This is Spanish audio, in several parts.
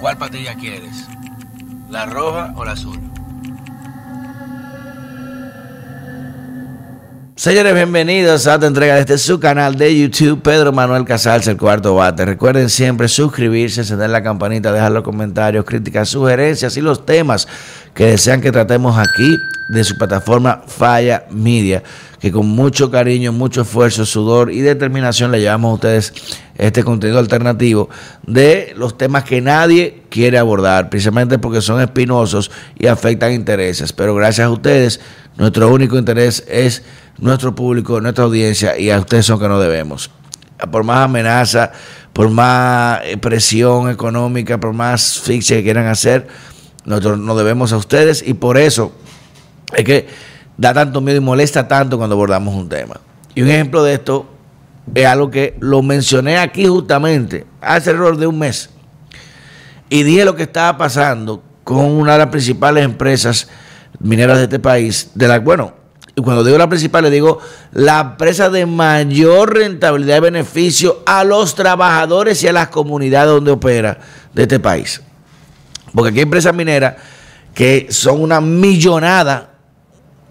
¿Cuál patilla quieres? ¿La roja o la azul? Señores, bienvenidos a otra entrega de este su canal de YouTube, Pedro Manuel Casals, el cuarto bate. Recuerden siempre suscribirse, encender la campanita, dejar los comentarios, críticas, sugerencias y los temas que desean que tratemos aquí de su plataforma Falla Media, que con mucho cariño, mucho esfuerzo, sudor y determinación le llevamos a ustedes este contenido alternativo de los temas que nadie quiere abordar, precisamente porque son espinosos y afectan intereses. Pero gracias a ustedes, nuestro único interés es nuestro público, nuestra audiencia y a ustedes son que no debemos. Por más amenaza, por más eh, presión económica, por más asfixia que quieran hacer, nosotros nos debemos a ustedes y por eso es que da tanto miedo y molesta tanto cuando abordamos un tema. Y un ejemplo de esto es algo que lo mencioné aquí justamente hace error de un mes. Y dije lo que estaba pasando con una de las principales empresas mineras de este país, de la bueno, y cuando digo la principal, le digo la empresa de mayor rentabilidad y beneficio a los trabajadores y a las comunidades donde opera de este país. Porque aquí hay empresas mineras que son una millonada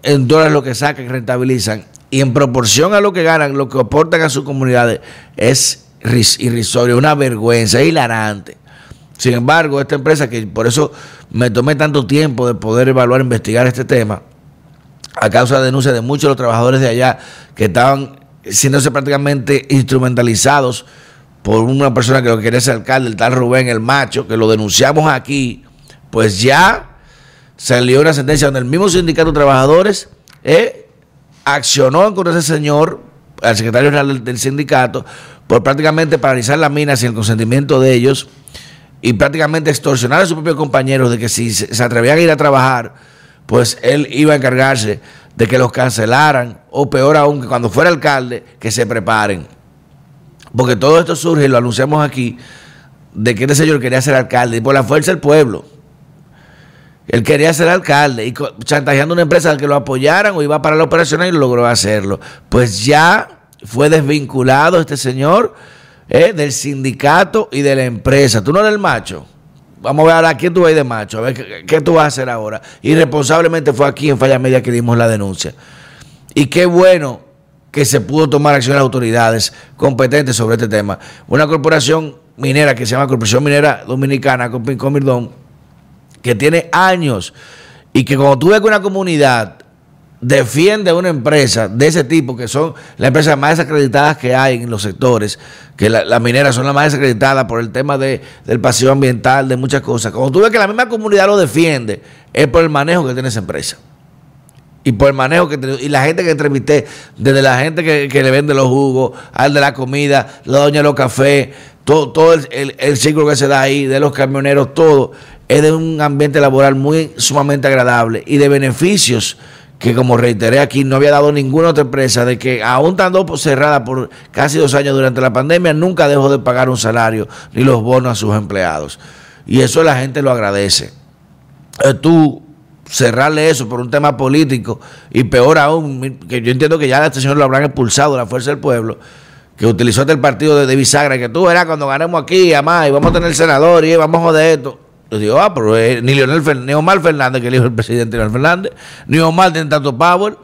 en dólares lo que sacan rentabilizan. Y en proporción a lo que ganan, lo que aportan a sus comunidades es irrisorio, una vergüenza, hilarante. Sin embargo, esta empresa, que por eso me tomé tanto tiempo de poder evaluar, investigar este tema, a causa de denuncias de muchos de los trabajadores de allá que estaban siéndose prácticamente instrumentalizados por una persona que lo quería ser alcalde, el tal Rubén el Macho, que lo denunciamos aquí, pues ya salió una sentencia donde el mismo sindicato de trabajadores eh, accionó contra ese señor, al secretario general del, sindicato, por prácticamente paralizar la mina sin el consentimiento de ellos y prácticamente extorsionar a sus propios compañeros de que si se atrevían a ir a trabajar, pues él iba a encargarse de que los cancelaran, o peor aún, que cuando fuera alcalde, que se preparen. Porque todo esto surge, y lo anunciamos aquí, de que este señor quería ser alcalde, y por la fuerza del pueblo. Él quería ser alcalde y chantajeando una empresa que lo apoyaran o iba para la operación y logró hacerlo. Pues ya fue desvinculado este señor eh, del sindicato y de la empresa. ¿Tú no eres el macho? Vamos a ver ahora quién tú vas de macho, a ver qué, tú vas a hacer ahora. Irresponsablemente fue aquí en Falla Media que dimos la denuncia. Y qué bueno que se pudo tomar acción las autoridades competentes sobre este tema. Una corporación minera que se llama Corporación Minera Dominicana, Comirdón, que tiene años y que cuando tú ves que una comunidad defiende a una empresa de ese tipo, que son las empresas más desacreditadas que hay en los sectores, que las mineras son las más desacreditadas por el tema de, del pasivo ambiental, de muchas cosas. Cuando tú ves que la misma comunidad lo defiende, es por el manejo que tiene esa empresa. Y por el manejo que y la gente que entrevisté, desde la gente que, le vende los jugos, al de la comida, la doña de los cafés, todo, todo el, el ciclo que se da ahí, de los camioneros, todo, es de un ambiente laboral muy sumamente agradable y de beneficios que como reiteré aquí, no había dado ninguna otra empresa de que aún estando cerrada por casi dos años durante la pandemia, nunca dejó de pagar un salario ni los bonos a sus empleados. Y eso la gente lo agradece. Eh, tú cerrarle eso por un tema político y peor aún, que yo entiendo que ya este señor lo habrán expulsado de la fuerza del pueblo, que utilizó hasta el partido de, de bisagra, que tú verás cuando ganemos aquí, además, y vamos a tener senador y vamos a joder esto. Yo digo, ah, pero ni Leonel ni Omar Fernández, que el hijo del presidente Leonel Fernández, ni Omar tiene tanto power.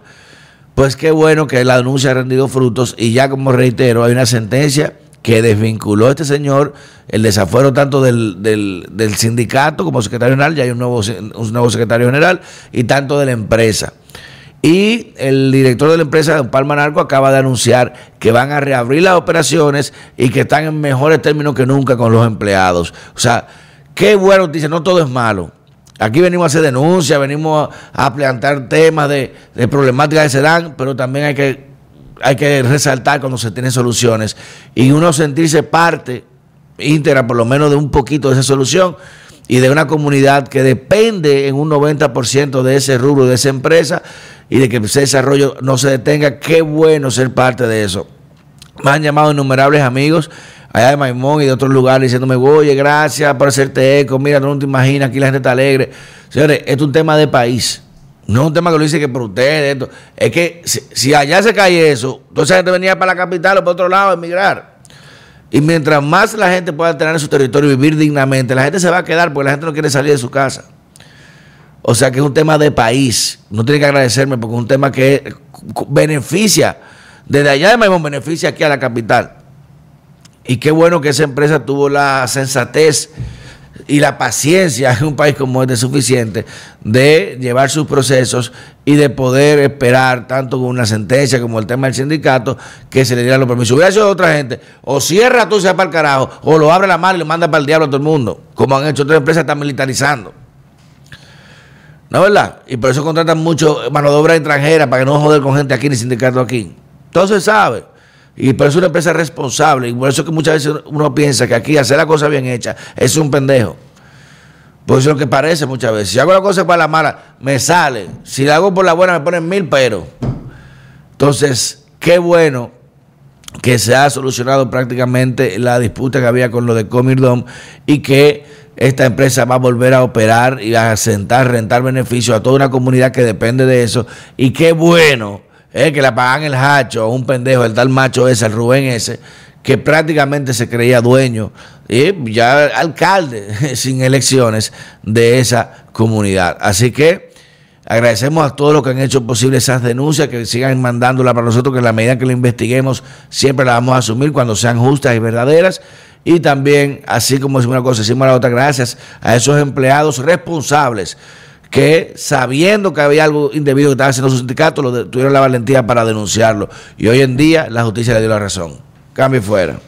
Pues qué bueno que la denuncia ha rendido frutos y ya como reitero, hay una sentencia que desvinculó a este señor el desafuero tanto del, del, sindicato como secretario general, ya hay un nuevo, un nuevo secretario general, y tanto de la empresa. Y el director de la empresa, don Palma Narco, acaba de anunciar que van a reabrir las operaciones y que están en mejores términos que nunca con los empleados. O sea, Qué bueno, dice, no todo es malo. Aquí venimos a hacer denuncias, venimos a, plantear temas de, problemáticas que se dan, pero también hay que, hay que resaltar cuando se tienen soluciones y uno sentirse parte íntegra, por lo menos, de un poquito de esa solución y de una comunidad que depende en un 90% de ese rubro, de esa empresa y de que ese desarrollo no se detenga. Qué bueno ser parte de eso. Me han llamado innumerables amigos allá de Maimón y de otros lugares diciéndome, oye, gracias por hacerte eco, mira, no te imaginas, aquí la gente está alegre. Señores, esto es un tema de país. No es un tema que lo dice que por ustedes. Es que si, allá se cae eso, entonces la gente venía para la capital o para otro lado a emigrar. Y mientras más la gente pueda tener en su territorio y vivir dignamente, la gente se va a quedar porque la gente no quiere salir de su casa. O sea que es un tema de país. No tiene que agradecerme porque es un tema que beneficia, desde allá de Maimón beneficia aquí a la capital. Y qué bueno que esa empresa tuvo la sensatez y la paciencia en un país como este suficiente de llevar sus procesos y de poder esperar tanto con una sentencia como el tema del sindicato que se le dieran los permisos. Hubiera sido otra gente, o cierra tú, sea para el carajo, o lo abre la mano y lo manda para el diablo a todo el mundo, como han hecho otras empresas, están militarizando. ¿No es verdad? Y por eso contratan mucho mano de obra extranjera para que no joder con gente aquí ni sindicato aquí. Entonces sabe. Y por eso es una empresa responsable. Y por eso que muchas veces uno piensa que aquí hacer la cosa bien hecha es un pendejo. Pues eso es lo que parece muchas veces. Si hago la cosa para la mala, me sale. Si la hago por la buena, me ponen mil peros. Entonces, qué bueno que se ha solucionado prácticamente la disputa que había con lo de Comirdom y que esta empresa va a volver a operar y a sentar, rentar beneficios a toda una comunidad que depende de eso. Y qué bueno eh, que la pagan el hacho, un pendejo, el tal macho ese, el Rubén ese, que prácticamente se creía dueño y ya alcalde sin elecciones de esa comunidad. Así que agradecemos a todos los que han hecho posible esas denuncias, que sigan mandándolas para nosotros, que en la medida que lo investiguemos siempre las vamos a asumir cuando sean justas y verdaderas. Y también, así como decimos una cosa, decimos la otra, gracias a esos empleados responsables que sabiendo que había algo indebido que estaba haciendo su sindicato, lo tuvieron la valentía para denunciarlo. Y hoy en día la justicia le dio la razón. Cambio fuera.